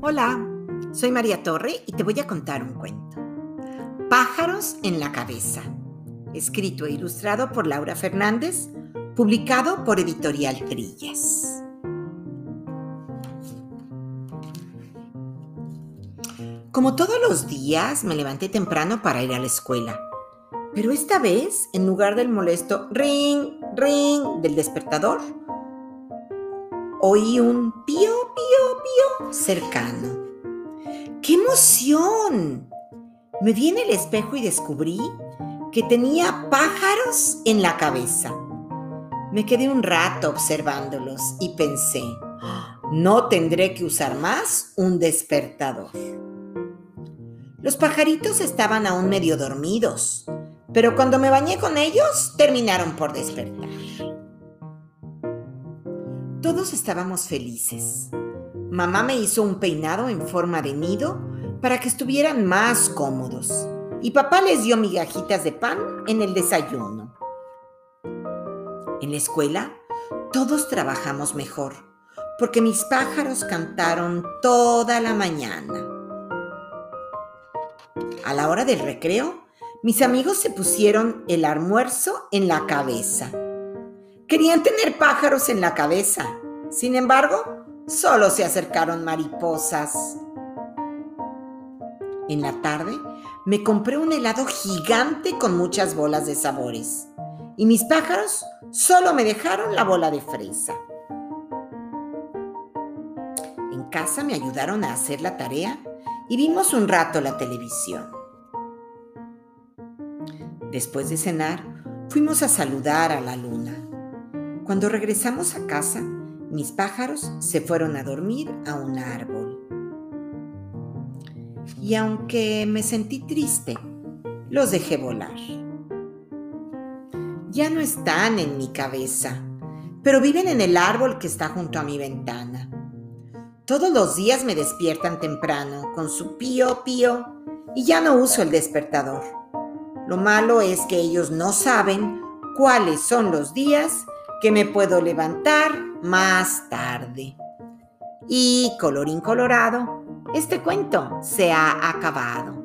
Hola, soy María Torre y te voy a contar un cuento. Pájaros en la cabeza, escrito e ilustrado por Laura Fernández, publicado por Editorial Trillas. Como todos los días, me levanté temprano para ir a la escuela. Pero esta vez, en lugar del molesto ring, ring del despertador, oí un pío, pío, pío cercano. ¡Qué emoción! Me vi en el espejo y descubrí que tenía pájaros en la cabeza. Me quedé un rato observándolos y pensé, no tendré que usar más un despertador. Los pajaritos estaban aún medio dormidos, pero cuando me bañé con ellos terminaron por despertar. Todos estábamos felices. Mamá me hizo un peinado en forma de nido para que estuvieran más cómodos y papá les dio migajitas de pan en el desayuno. En la escuela, todos trabajamos mejor porque mis pájaros cantaron toda la mañana. A la hora del recreo, mis amigos se pusieron el almuerzo en la cabeza Querían tener pájaros en la cabeza. Sin embargo, solo se acercaron mariposas. En la tarde me compré un helado gigante con muchas bolas de sabores. Y mis pájaros solo me dejaron la bola de fresa. En casa me ayudaron a hacer la tarea y vimos un rato la televisión. Después de cenar, fuimos a saludar a la luna. Cuando regresamos a casa, mis pájaros se fueron a dormir a un árbol. Y aunque me sentí triste, los dejé volar. Ya no están en mi cabeza, pero viven en el árbol que está junto a mi ventana. Todos los días me despiertan temprano con su pío pío y ya no uso el despertador. Lo malo es que ellos no saben cuáles son los días que me puedo levantar más tarde. Y colorín colorado, este cuento se ha acabado.